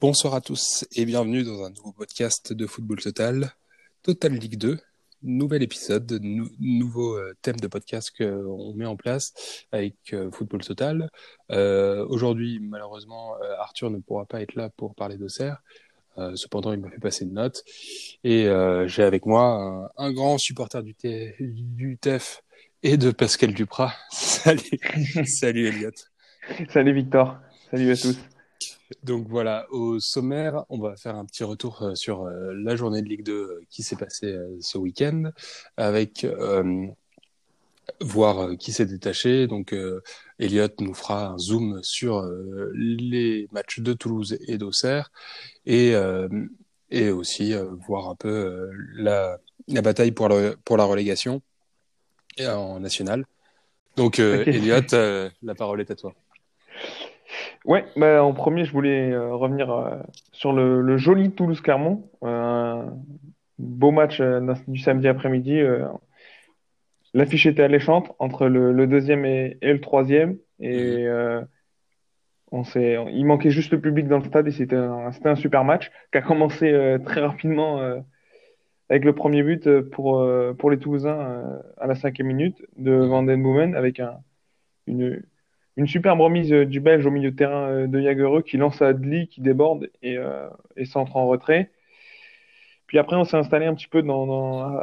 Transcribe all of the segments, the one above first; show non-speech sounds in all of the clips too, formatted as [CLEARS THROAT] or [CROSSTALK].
Bonsoir à tous et bienvenue dans un nouveau podcast de Football Total, Total Ligue 2. Nouvel épisode, nouveau euh, thème de podcast qu'on met en place avec euh, Football Total. Euh, aujourd'hui, malheureusement, Arthur ne pourra pas être là pour parler d'Auxerre. Cependant, il m'a fait passer une note. Et j'ai avec moi un, grand supporter du, du TEF et de Pascal Duprat. [LAUGHS] Salut, salut Elliot. Salut Victor. Salut à tous. Donc voilà, au sommaire, on va faire un petit retour euh, sur euh, la journée de Ligue 2 euh, qui s'est passée ce week-end, avec voir qui s'est détaché. Donc Elliot nous fera un zoom sur les matchs de Toulouse et d'Auxerre, et, et aussi voir un peu la, la bataille pour, pour la relégation en national. Donc Elliot, la parole est à toi. Ouais, bah, en premier, je voulais euh, revenir euh, sur le, joli Toulouse-Clermont. Euh, beau match du samedi après-midi. L'affiche était alléchante entre le, deuxième et, le troisième. Et mhm. on s'est, il manquait juste le public dans le stade et c'était un, c'était un super match qui a commencé très rapidement avec le premier but pour, pour les Toulousains à la cinquième minute de Van Den Boomen avec un, une, une superbe remise euh, du Belge au milieu de terrain euh, de Jagereux qui lance à Adli, qui déborde et, euh, et s'entre en retrait. Puis après, on s'est installé un petit peu dans, dans,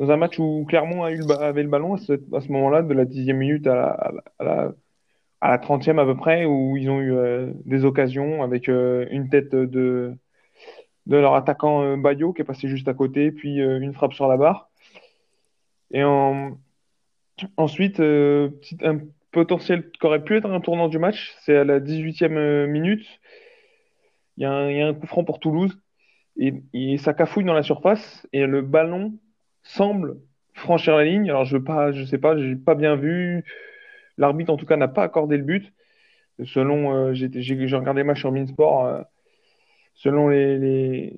dans, un match où Clermont avait le ballon à ce, moment-là, de la dixième minute à la, à la, à la 30e à peu près, où ils ont eu des occasions avec une tête de, de leur attaquant Bayo qui est passé juste à côté, puis une frappe sur la barre. Et en, ensuite, un potentiel qui aurait pu être un tournant du match. C'est à la 18e euh, minute. Il y, a un, coup franc pour Toulouse. Et, ça cafouille dans la surface. Et le ballon semble franchir la ligne. Alors, je ne pas, je sais pas, j'ai pas bien vu. L'arbitre, en tout cas, n'a pas accordé le but. Selon, euh, j'ai regardé le match sur Minsport. Euh, selon les,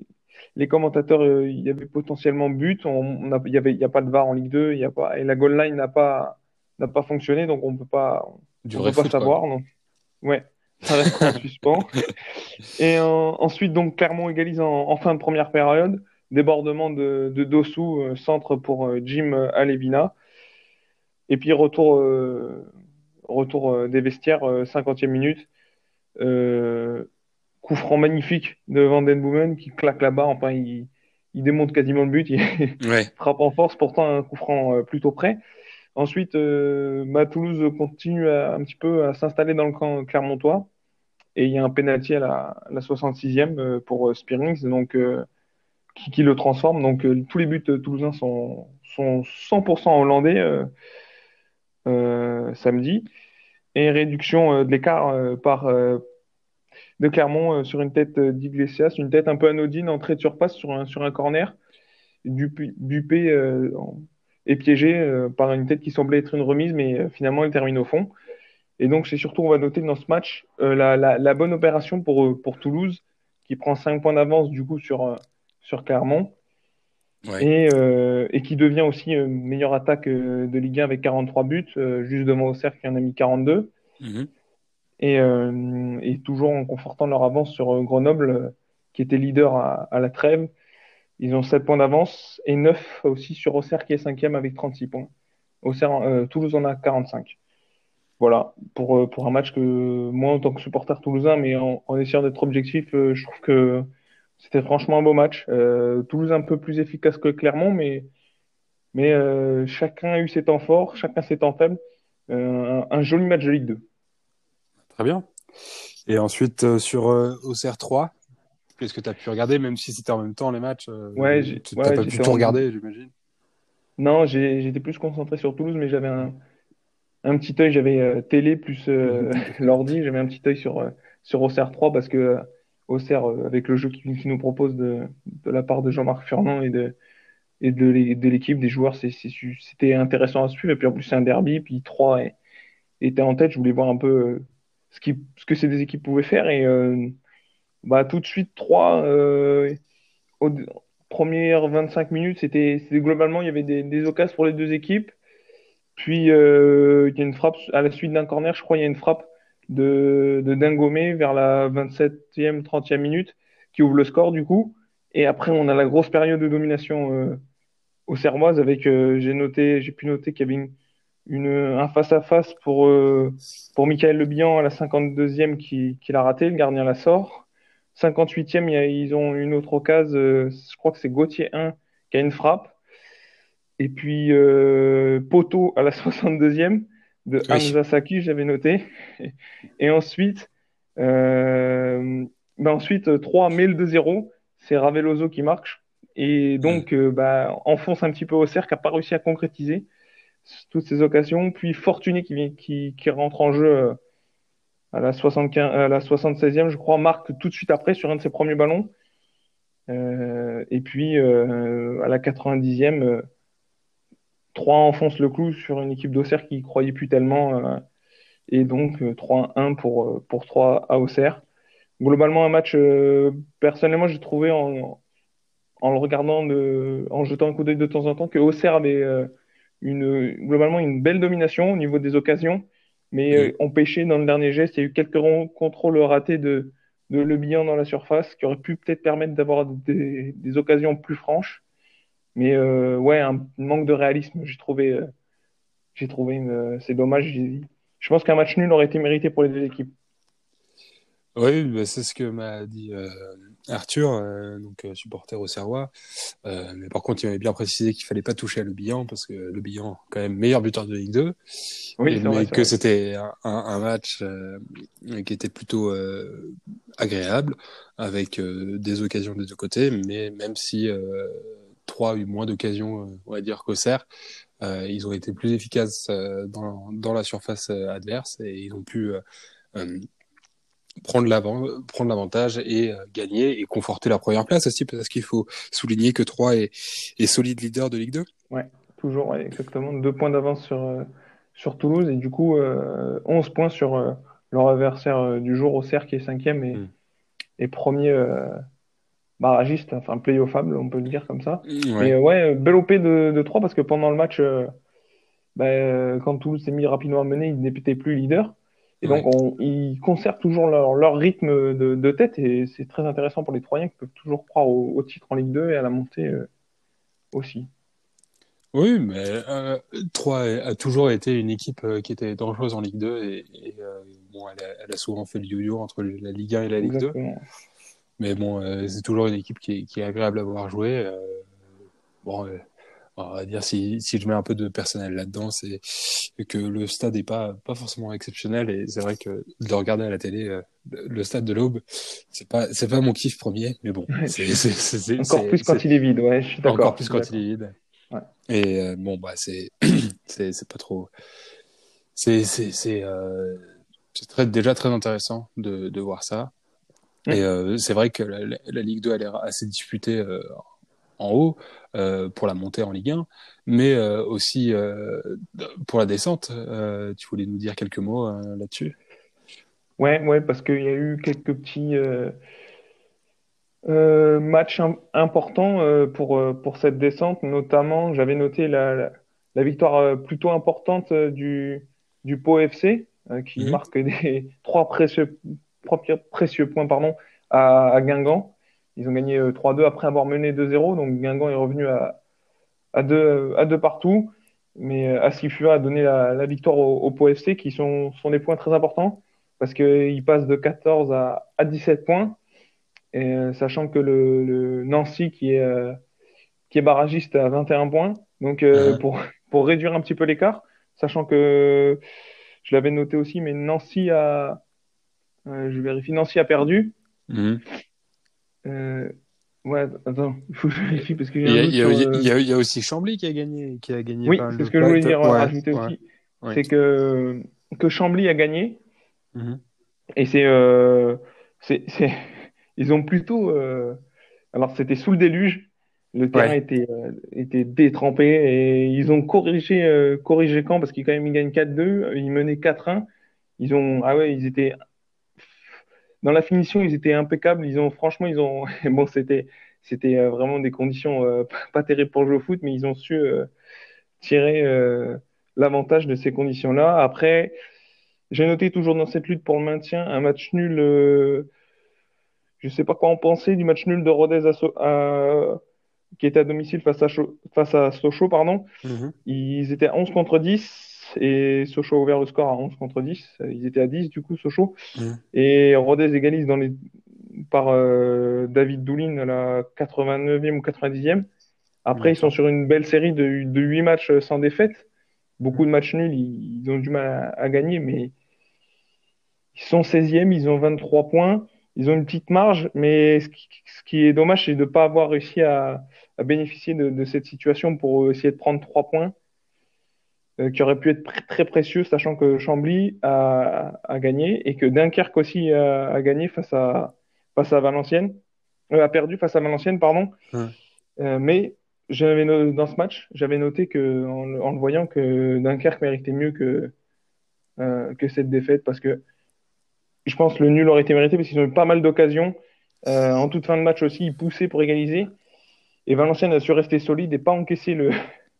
les, commentateurs, il y avait potentiellement but. On, il n'y a pas de VAR en Ligue 2. Il y a pas, et la goal line n'a pas, n'a pas fonctionné, donc on peut pas, on peut pas savoir. Non. Ouais, ça reste [LAUGHS] en suspens. Et ensuite, donc Clermont égalise en, fin de première période. Débordement de, de Dossou, euh, centre pour euh, Jim Alevina. Et puis retour, euh, retour des vestiaires, 50e minute. coup franc magnifique de Van Den Boomen qui claque la barre. Enfin, il, il démonte quasiment le but. Il [LAUGHS] frappe en force, pourtant un coup franc plutôt près. Ensuite, euh, bah, Toulouse continue un petit peu à s'installer dans le camp clermontois. Et il y a un penalty à la, 66e euh, pour euh, Spearings, donc, qui, le transforme. Donc tous les buts toulousains sont, sont 100% hollandais samedi. Et réduction de l'écart par de Clermont sur une tête d'Iglesias, une tête un peu anodine, entrée de surface sur un, sur un corner. Dupé, Dupé est piégé euh, par une tête qui semblait être une remise, mais euh, finalement, elle termine au fond. Et donc, c'est surtout, on va noter dans ce match, euh, la, bonne opération pour, pour Toulouse, qui prend 5 points d'avance du coup sur, sur Clermont. Et, et, qui devient aussi meilleure attaque de Ligue 1 avec 43 buts, juste devant Auxerre qui en a mis 42. Mhm. et, et, toujours en confortant leur avance sur Grenoble, qui était leader à, à la trêve ils ont 7 points d'avance et 9 aussi sur Auxerre qui est 5e avec 36 points. Auxerre, euh, Toulouse en a 45. Voilà, pour, euh, pour un match que moi, en tant que supporter toulousain, mais en, essayant d'être objectif, euh, je trouve que c'était franchement un beau match. Toulouse un peu plus efficace que Clermont, mais, mais chacun a eu ses temps forts, chacun ses temps faibles. Un, un, joli match de Ligue 2. Très bien. Et ensuite, sur Auxerre 3, est-ce que tu as pu regarder, même si c'était en même temps les matchs euh, Ouais, tu n'as pas pu tout regarder, j'imagine. Non, j'étais plus concentré sur Toulouse, mais j'avais un, un, petit œil, j'avais euh, télé plus euh, [LAUGHS] l'ordi, j'avais un petit œil sur, sur Auxerre 3 parce que Auxerre, avec le jeu qu'il nous propose de, de la part de Jean-Marc Fernand et de, et de l'équipe, des joueurs, c'était intéressant à suivre. Et puis en plus, c'est un derby, puis 3 était en tête. Je voulais voir un peu ce, qui, ce que ces deux équipes pouvaient faire. Et bah, tout de suite, 3, euh, premières 25 minutes, c'était globalement, il y avait des, des occasions pour les deux équipes. Puis, euh, il y a une frappe à la suite d'un corner, je crois, il y a une frappe de, de Dingomé vers la 27e, 30e minute qui ouvre le score du coup. Et après, on a la grosse période de domination euh, au Sermoise avec, euh, j'ai noté, j'ai pu noter qu'il y avait une, une, un face-à-face pour, euh, pour Michael Lebihan à la 52e qui, qui l'a raté, le gardien la sort. 58e, il y a, ils ont une autre occasion, euh, je crois que c'est Gauthier 1 qui a une frappe. Et puis euh, Poto à la [LAUGHS] 62e de Oui. Hamza Saki, j'avais noté. Et ensuite, euh, ben ensuite 3 mais le 2-0, c'est Raveloso qui marque. Et donc, euh, bah, enfonce un petit peu au cercle, qui n'a pas réussi à concrétiser toutes ces occasions. Puis Fortuné qui, vient- qui, qui rentre en jeu euh, à la 75, à la 76e, je crois, marque tout de suite après sur un de ses premiers ballons. Euh, et puis, euh, à la 90e, euh, 3 enfonce le clou sur une équipe d'Auxerre qui croyait plus tellement. euh, et donc, euh, 3-1 pour, euh, pour 3 à Auxerre. Globalement, un match, euh, personnellement, j'ai trouvé en, en le regardant, de, en jetant un coup d'œil de temps en temps, que Auxerre avait euh, une, globalement une belle domination au niveau des occasions, mais euh, ont pêché dans le dernier geste. Il y a eu quelques contrôles ratés de, de Le Bihan dans la surface qui auraient pu peut-être permettre d'avoir des, des occasions plus franches. Mais euh, ouais, un manque de réalisme, j'ai trouvé. euh, j'ai trouvé une- c'est dommage. Je pense qu'un match nul aurait été mérité pour les deux équipes. Oui, bah, c'est ce que m'a dit euh, Arthur, euh, donc euh, supporter au Serrois. Euh, mais par contre, il m'avait bien précisé qu'il fallait pas toucher à Le Bihan parce que Le Bihan, quand même meilleur buteur de Ligue 2, Oui, et- mais vrai, que c'était un, match euh, qui était plutôt euh, agréable avec euh, des occasions des deux côtés, mais même si trois a eu moins d'occasions, euh, on va dire qu'Auxerre, euh, ils ont été plus efficaces euh, dans, dans la surface adverse et ils ont pu prendre l'avant, prendre l'avantage et euh, gagner et conforter la première place aussi parce qu'il faut souligner que 3 est, est solide leader de Ligue 2. Toujours, ouais, exactement. Deux points d'avance sur, euh, sur Toulouse et du coup, euh, 11 points sur leur adversaire du jour, Auxerre, qui est cinquième et, Mm. et premier barragiste, enfin playoffable, on peut le dire comme ça. Ouais. Mais euh, ouais, belle OP de, de 3 parce que pendant le match, euh, bah, euh, quand Toulouse s'est mis rapidement à mener, ils n'étaient plus leaders. Et donc, on, ils conservent toujours leur, leur rythme de, de tête et c'est très intéressant pour les Troyens qui peuvent toujours croire au, au titre en Ligue 2 et à la montée euh, aussi. Oui, mais euh, 3 a toujours été une équipe euh, qui était dangereuse en Ligue 2 et, et, euh, bon, elle a, elle a souvent fait le yo-yo entre la Ligue 1 et la Ligue 2. Mais bon, euh, c'est toujours une équipe qui est, qui est agréable à voir jouer. euh, bon, euh, on va dire si, si je mets un peu de personnel là-dedans, c'est que le stade est pas pas forcément exceptionnel et c'est vrai que de le regarder à la télé, le stade de l'Aube, c'est pas c'est pas mon kiff premier, mais bon, c'est Encore plus quand il est vide, ouais, je suis d'accord. encore plus quand il est vide. Ouais. Et bon bah [CLEARS THROAT] c'est pas trop c'est c'est c'est c'est très déjà très intéressant de de voir ça. Mm. Et euh, c'est vrai que la, la, la Ligue 2 a l'air assez disputée euh, en haut euh, pour la montée en Ligue 1, mais aussi pour la descente. Tu voulais nous dire quelques mots là-dessus? Ouais, ouais, parce qu'il y a eu quelques petits matchs im- importants pour, pour cette descente. Notamment, j'avais noté la, victoire plutôt importante du, du Pau FC, euh, qui Mhm. marque des [LAUGHS] trois précieux, pi- précieux points pardon, à, à Guingamp. Ils ont gagné euh, 3-2 après avoir mené 2-0. Donc Guingamp est revenu à, à deux, à deux partout. Mais euh, Asifua a donné la, la victoire au, au Pau FC, qui sont, sont des points très importants parce qu'il passe de 14 à, à 17 points. Et, euh, sachant que le, le Nancy, qui est, euh, qui est barragiste, à 21 points. Donc, euh, Mhm. pour, pour réduire un petit peu l'écart, sachant que je l'avais noté aussi, mais Nancy a. euh, je vérifie, Nancy a perdu. Mhm. Euh, ouais, attends, il faut que je vérifie parce que Il j'ai y, a, il, y a, sur, euh, il, y a, il y a aussi Chambly qui a gagné, qui a gagné Oui, c'est ce que je voulais dire, Ouais, rajouter ouais, aussi. ouais. C'est que, que Chambly a gagné. Mhm. Et c'est, euh, c'est, [LAUGHS] ils ont plutôt, euh, alors c'était sous le déluge, le terrain était, était détrempé et ils ont corrigé, corrigé quand? Parce qu'ils quand même ils gagnent 4-2, ils menaient 4-1, ils ont, ah ouais, ils étaient dans la finition, ils étaient impeccables, ils ont, franchement, ils ont, [LAUGHS] bon, c'était, c'était vraiment des conditions [LAUGHS] pas terribles pour jouer au foot, mais ils ont su tirer l'avantage de ces conditions-là. Après, j'ai noté toujours dans cette lutte pour le maintien un match nul. je ne sais pas quoi en penser du match nul de Rodez à, qui était à domicile face à, face à Sochaux. Pardon. Mm-hmm. Ils étaient à 11 contre 10 et Sochaux a ouvert le score à 11 contre 10. Ils étaient à 10 du coup, Sochaux. Et Rodez égalise dans les... par euh, David Doulin à la 89e ou 90e. Après, ils sont sur une belle série de, de 8 matchs sans défaite. Beaucoup de matchs nuls, ils, ont du mal à, gagner, mais ils sont 16e, ils ont 23 points. Ils ont une petite marge, mais ce qui, est dommage, c'est de ne pas avoir réussi à, bénéficier de, de, cette situation pour essayer de prendre 3 points. Euh, qui aurait pu être très précieux, sachant que Chambly a, a gagné et que Dunkerque aussi a, a, gagné face à, face à Valenciennes, euh, a perdu face à Valenciennes, pardon. Euh, mais j'avais dans ce match, j'avais noté que en, le voyant que Dunkerque méritait mieux que euh, que cette défaite parce que je pense que le nul aurait été mérité parce qu'ils ont eu pas mal d'occasions. en toute fin de match aussi, ils poussaient pour égaliser. Et Valenciennes a su rester solide et pas encaisser le,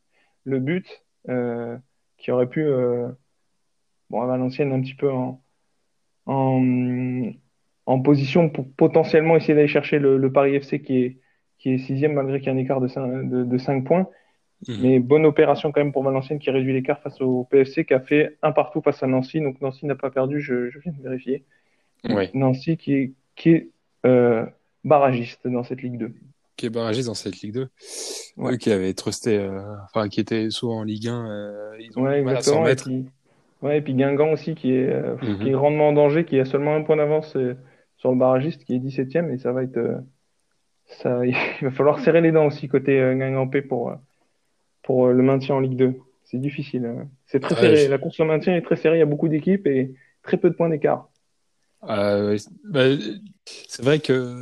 [LAUGHS] le but. Euh, qui aurait pu, euh, bon, à Valenciennes, un petit peu en, en, position pour potentiellement essayer d'aller chercher le, Paris FC qui est, qui est sixième malgré qu'il y ait un écart de 5, de, 5 points. Mhm. Mais bonne opération quand même pour Valenciennes qui réduit l'écart face au PFC qui a fait un partout face à Nancy. Donc Nancy n'a pas perdu, je, je, viens de vérifier. Nancy qui est, qui est euh, barragiste dans cette Ligue 2 qui est barragiste dans cette Ligue 2. Ouais. qui avait trusté, euh, enfin, qui était souvent en Ligue 1, euh, ils ont ouais, mal à s'en mettre. Et puis, ouais, et puis Guingamp aussi, qui est, euh, mm -hmm. qui est grandement en danger, qui a seulement un point d'avance euh, sur le barragiste, qui est 17ème, et ça va être, euh, ça, [LAUGHS] il va falloir serrer les dents aussi côté Guingampé pour, pour le maintien en Ligue 2. C'est difficile. Hein. C'est très serré. Je... La course au maintien est très serrée. Il y a beaucoup d'équipes et très peu de points d'écart. Euh, bah, c'est vrai que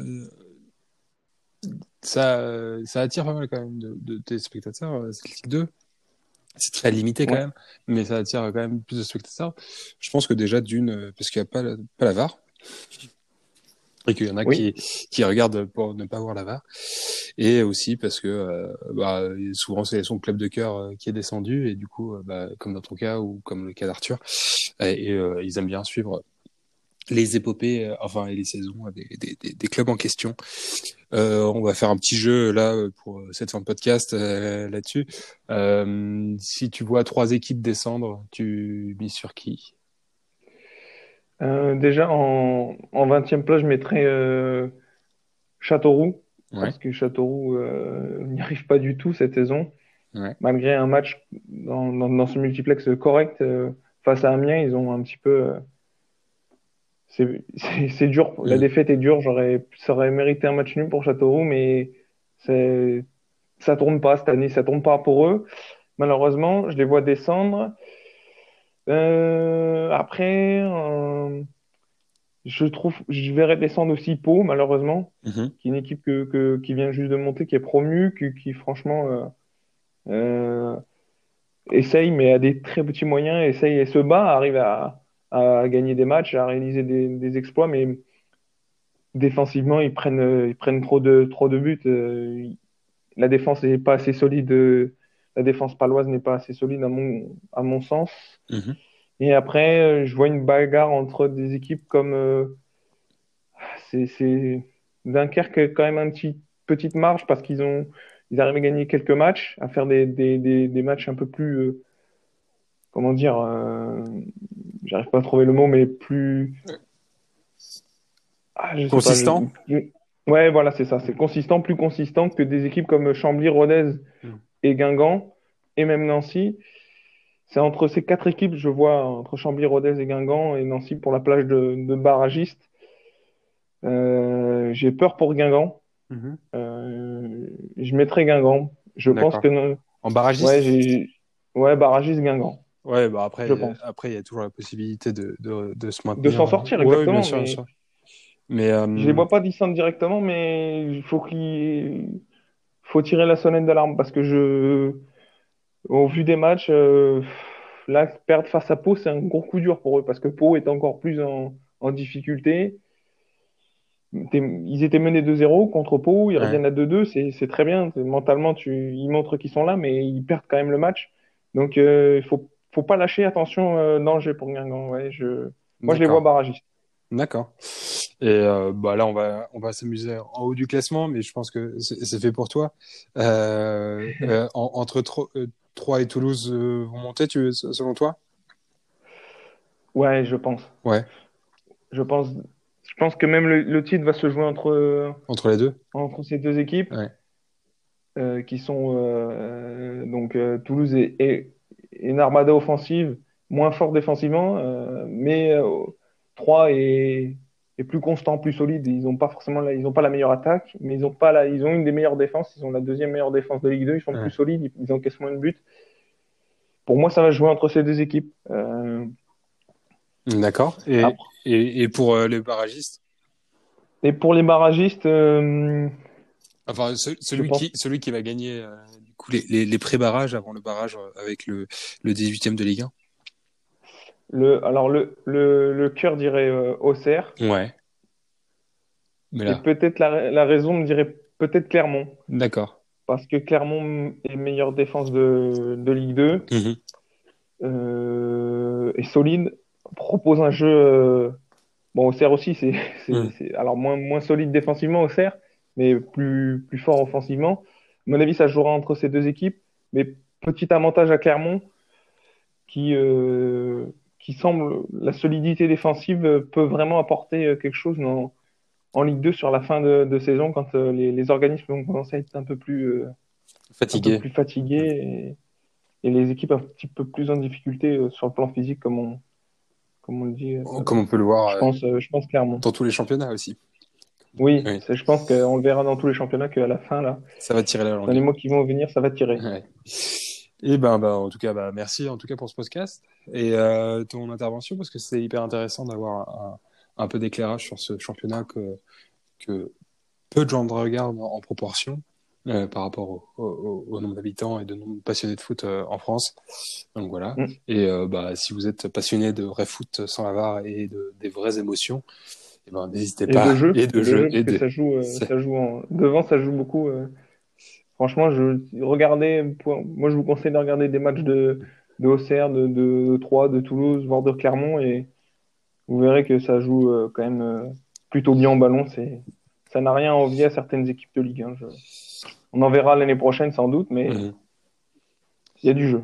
ça, ça attire pas mal quand même de, de téléspectateurs, euh, Ligue 2. C'est très limité quand même, mais ça attire quand même plus de spectateurs. Je pense que déjà d'une, euh, parce qu'il n'y a pas la, pas la VAR, et qu'il y en a qui, qui regardent pour ne pas voir la VAR, et aussi parce que euh, bah, souvent c'est son club de cœur euh, qui est descendu, et du coup, bah, comme dans ton cas ou comme le cas d'Arthur, et, et ils aiment bien suivre les épopées, euh, enfin et les saisons des, des, des, clubs en question. Euh, on va faire un petit jeu là pour cette fin de podcast euh, là-dessus. Euh, si tu vois trois équipes descendre, tu mises sur qui? Euh, Déjà en, en 20e place, je mettrais Châteauroux parce que Châteauroux n'y arrive pas du tout cette saison. Ouais. Malgré un match dans, dans, dans ce multiplex correct face à Amiens, ils ont un petit peu c'est dur. La défaite est dure. J'aurais, ça aurait mérité un match nul pour Châteauroux, mais ça tourne pas cette année. Ça tourne pas pour eux. Malheureusement, je les vois descendre. Euh, après, euh, je trouve, je verrais descendre aussi Pau, malheureusement, mm-hmm. qui est une équipe que, que, qui vient juste de monter, qui est promue, qui, qui franchement euh essaye, mais a des très petits moyens, essaye et se bat, arrive à à gagner des matchs, à réaliser des, des exploits, mais défensivement, ils prennent, ils prennent trop de, trop de buts. Euh, la défense n'est pas assez solide. Euh, la défense paloise n'est pas assez solide à mon, à mon sens. Mhm. Et après, euh, je vois une bagarre entre des équipes comme. c'est Dunkerque a quand même un petit petite marge parce qu'ils ont ils arrivent à gagner quelques matchs, à faire des, des, des, des matchs un peu plus comment dire, euh, j'arrive pas à trouver le mot, mais plus ah, consistant. Ouais, voilà, c'est ça. C'est consistant, plus consistant que des équipes comme Chambly, Rodez mm. et Guingamp, et même Nancy. C'est entre ces quatre équipes, je vois, entre Chambly, Rodez et Guingamp, et Nancy pour la plage de, de barragistes. Euh, J'ai peur pour Guingamp. Mm-hmm. euh, je mettrai Guingamp. Je pense que. En barragiste Ouais, ouais barragiste Guingamp. Ouais, bah après, après, il y a toujours la possibilité de, de, de se maintenir. De s'en sortir, exactement. bien sûr, mais... Bien sûr. mais euh... Je les vois pas descendre directement, mais il faut qu'il faut tirer la sonnette d'alarme parce que je, au vu des matchs, euh... là, perdre face à Pau, c'est un gros coup dur pour eux parce que Pau est encore plus en, en difficulté. ils étaient menés 2-0 contre Pau, ils Ouais. reviennent à 2-2, c'est très bien. Mentalement, tu, ils montrent qu'ils sont là, mais ils perdent quand même le match. Donc, euh, il faut, faut pas lâcher. Attention, euh, danger pour Guingamp. Ouais, je, moi, je les vois barragistes. D'accord. Et euh, bah là, on va, on va s'amuser en haut du classement, mais je pense que c'est fait pour toi. Euh, [LAUGHS] euh, en- entre Tro- euh, Troyes et Toulouse euh, vont monter, tu, selon toi? Ouais, je pense. Ouais. Je pense, je pense que même le, le titre va se jouer entre, Entre les deux? entre ces deux équipes, Ouais. euh, qui sont euh, donc euh, Toulouse et, et une armada offensive, moins fort défensivement, euh, mais euh, Troyes est, est plus constant, plus solide. Ils n'ont pas forcément, la, ils ont pas la meilleure attaque, mais ils ont pas la, ils ont une des meilleures défenses. Ils ont la deuxième meilleure défense de Ligue 2. Ils sont Ouais. plus solides, ils, ils encaissent moins de buts. Pour moi, ça va jouer entre ces deux équipes. Euh, D'accord. Et, Après- et, et pour euh, les barragistes? Et pour les barragistes, Enfin, ce- celui, qui, celui qui va gagner coup, les, les, les pré-barrages avant le barrage euh, avec le, le 18e de Ligue le, alors le, le, le cœur dirait euh, Auxerre. 1 Ouais. Mais Et peut-être la, la raison me dirait peut-être Clermont. d'accord. Parce que Clermont est meilleure défense de, de Ligue 2, Mhm. euh, est solide, propose un jeu. euh, bon, Auxerre aussi, c'est, c'est, Mm. c'est- alors moins, moins solide défensivement, Auxerre, mais plus, plus fort offensivement. À mon avis, ça jouera entre ces deux équipes. Mais petit avantage à Clermont, qui, euh, qui semble, la solidité défensive euh, peut vraiment apporter euh, quelque chose dans, en Ligue 2 sur la fin de, de saison, quand euh, les, les organismes vont commencer à être un peu plus. euh, un peu Fatigué. plus fatigués et, et les équipes un petit peu plus en difficulté euh, sur le plan physique, comme on, comme on le dit. euh, Comme on peut le voir je euh, pense, euh, je pense clairement. dans tous les championnats aussi. Oui, je pense qu'on le verra dans tous les championnats qu'à la fin, là, Ça va tirer la dans les langue. mois qui vont venir, ça va tirer. Ouais. Et ben, ben, en tout cas, bah, merci en tout cas pour ce podcast et euh, ton intervention parce que c'est hyper intéressant d'avoir un, un peu d'éclairage sur ce championnat que, que peu de gens regardent en, en proportion euh, par rapport au, au- au nombre d'habitants et de nombre de passionnés de foot euh, en France. Donc voilà. Mm. Et euh, bah, si vous êtes passionné de vrai foot sans la VAR et de, des vraies émotions, eh ben, n'hésitez Et pas. de jeu, et de de jeu. jeu, et de- ça joue, euh, ça joue en... devant, ça joue beaucoup. euh. Franchement, je regardez, pour- moi je vous conseille de regarder des matchs de, de Auxerre, de, de, de Troyes, de Toulouse, voire de Clermont, et vous verrez que ça joue euh, quand même plutôt bien en ballon. C'est, ça n'a rien à envier à certaines équipes de Ligue 1. je- On en verra l'année prochaine sans doute, mais Mhm. Il y a du jeu.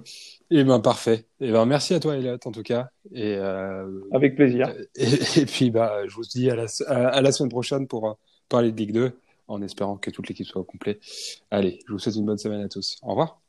Eh ben parfait. Eh ben merci à toi Elliot en tout cas. Et, euh, Avec plaisir. [LAUGHS] et, et puis bah je vous dis à la, à, à la semaine prochaine pour euh, parler de Ligue 2 en espérant que toute l'équipe soit au complet. Allez, je vous souhaite une bonne semaine à tous. Au revoir.